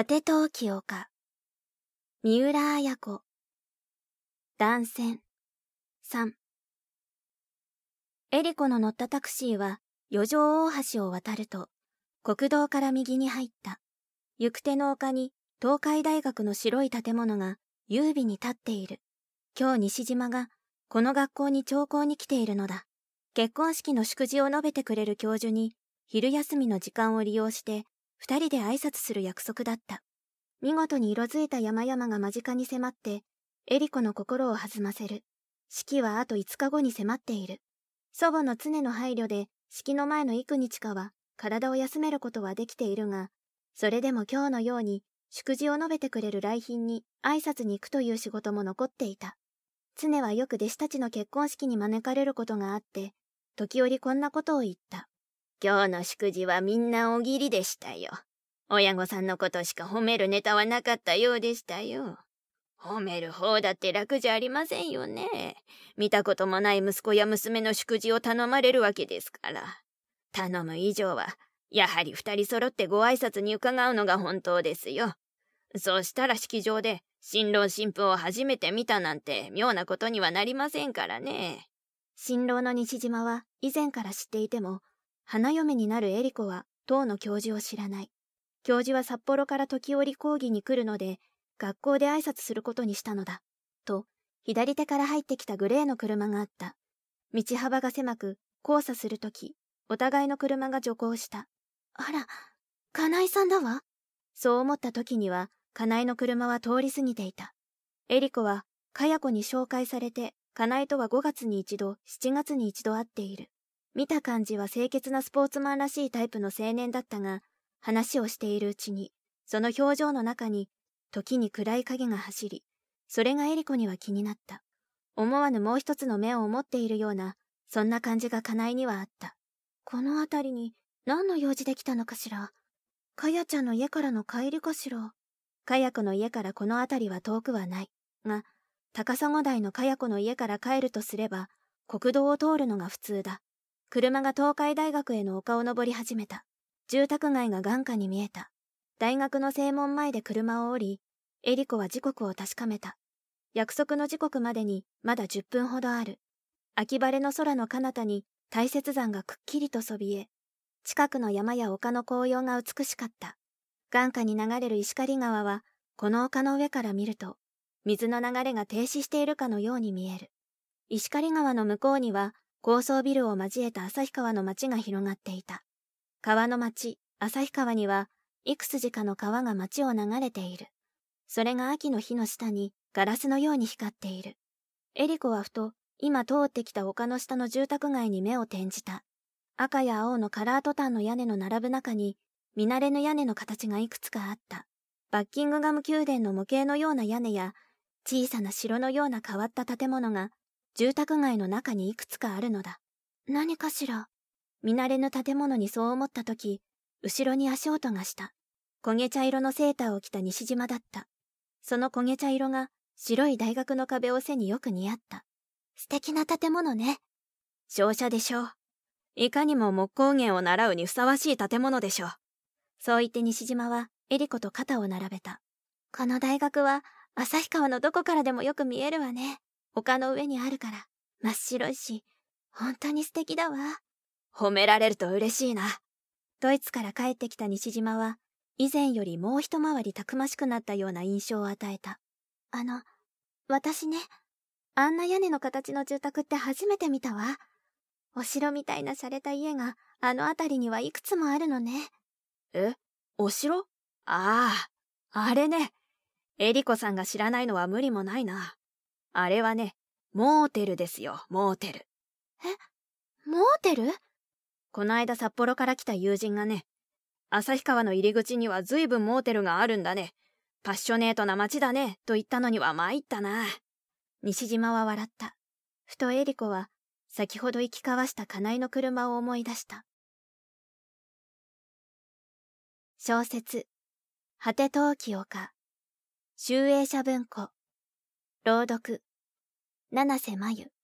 果て陶器丘。三浦綾子。断線。3。エリコの乗ったタクシーは、四条大橋を渡ると、国道から右に入った。行く手の丘に、東海大学の白い建物が、優美に立っている。今日西島が、この学校に聴講に来ているのだ。結婚式の祝辞を述べてくれる教授に、昼休みの時間を利用して、二人で挨拶する約束だった。見事に色づいた山々が間近に迫って、エリコの心を弾ませる。式はあと5日後に迫っている。祖母の常の配慮で、式の前の幾日かは、体を休めることはできているが、それでも今日のように、祝辞を述べてくれる来賓に挨拶に行くという仕事も残っていた。常はよく弟子たちの結婚式に招かれることがあって、時折こんなことを言った。今日の祝辞はみんなおぎりでしたよ。親御さんのことしか褒めるネタはなかったようでしたよ。褒める方だって楽じゃありませんよね。見たこともない息子や娘の祝辞を頼まれるわけですから。頼む以上は、やはり二人揃ってご挨拶に伺うのが本当ですよ。そうしたら式場で新郎新婦を初めて見たなんて妙なことにはなりませんからね。新郎の西島は以前から知っていても、花嫁になるエリコは当の教授を知らない。教授は札幌から時折講義に来るので、学校で挨拶することにしたのだ。と、左手から入ってきたグレーの車があった。道幅が狭く、交差するとき、お互いの車が徐行した。あら、金井さんだわ。そう思った時には、金井の車は通り過ぎていた。エリコは、かや子に紹介されて、金井とは5月に一度、7月に一度会っている。見た感じは清潔なスポーツマンらしいタイプの青年だったが、話をしているうちに、その表情の中に、時に暗い影が走り、それがエリコには気になった。思わぬもう一つの目を持っているような、そんな感じがカナイにはあった。この辺りに何の用事で来たのかしら？かやちゃんの家からの帰りかしら？かや子の家からこの辺りは遠くはない。が、高砂台のかや子の家から帰るとすれば、国道を通るのが普通だ。車が東海大学への丘を登り始めた。住宅街が眼下に見えた。大学の正門前で車を降り、エリコは時刻を確かめた。約束の時刻までにまだ10分ほどある。秋晴れの空の彼方に大雪山がくっきりとそびえ、近くの山や丘の紅葉が美しかった。眼下に流れる石狩川は、この丘の上から見ると、水の流れが停止しているかのように見える。石狩川の向こうには、高層ビルを交えた旭川の街が広がっていた。川の町、旭川には、幾筋かの川が街を流れている。それが秋の日の下にガラスのように光っている。エリコはふと、今通ってきた丘の下の住宅街に目を転じた。赤や青のカラートタンの屋根の並ぶ中に、見慣れぬ屋根の形がいくつかあった。バッキングガム宮殿の模型のような屋根や、小さな城のような変わった建物が住宅街の中にいくつかあるのだ。何かしら見慣れぬ建物にそう思った時、後ろに足音がした。焦げ茶色のセーターを着た西島だった。その焦げ茶色が白い大学の壁を背によく似合った。素敵な建物ね。商社でしょう。いかにも木工芸を習うにふさわしい建物でしょう。そう言って西島はエリコと肩を並べた。この大学は旭川のどこからでもよく見えるわね。丘の上にあるから、真っ白いし、本当に素敵だわ。褒められると嬉しいな。ドイツから帰ってきた西島は、以前よりもう一回りたくましくなったような印象を与えた。あの、私ね、あんな屋根の形の住宅って初めて見たわ。お城みたいな洒落た家があの辺りにはいくつもあるのね。えお城？ああ、あれね。エリコさんが知らないのは無理もないな。あれはね、モーテルですよ、モーテル。えモーテル？この間札幌から来た友人がね、旭川の入り口には随分モーテルがあるんだね。パッショネートな街だね、と言ったのには参ったな。西島は笑った。ふとエリコは、先ほど行き交わした金井の車を思い出した。小説、果て陶器丘、集英社文庫、朗読、七瀬真由。